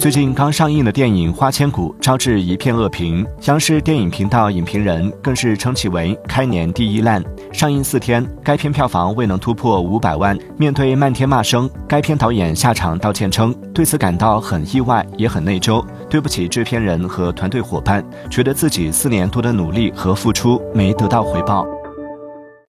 最近刚上映的电影花千骨招致一片恶评央视电影频道影评人更是称其为开年第一烂上映四天该片票房未能突破五百万。面对漫天骂声该片导演下场道歉称对此感到很意外也很内疚。对不起制片人和团队伙伴觉得自己四年多的努力和付出没得到回报。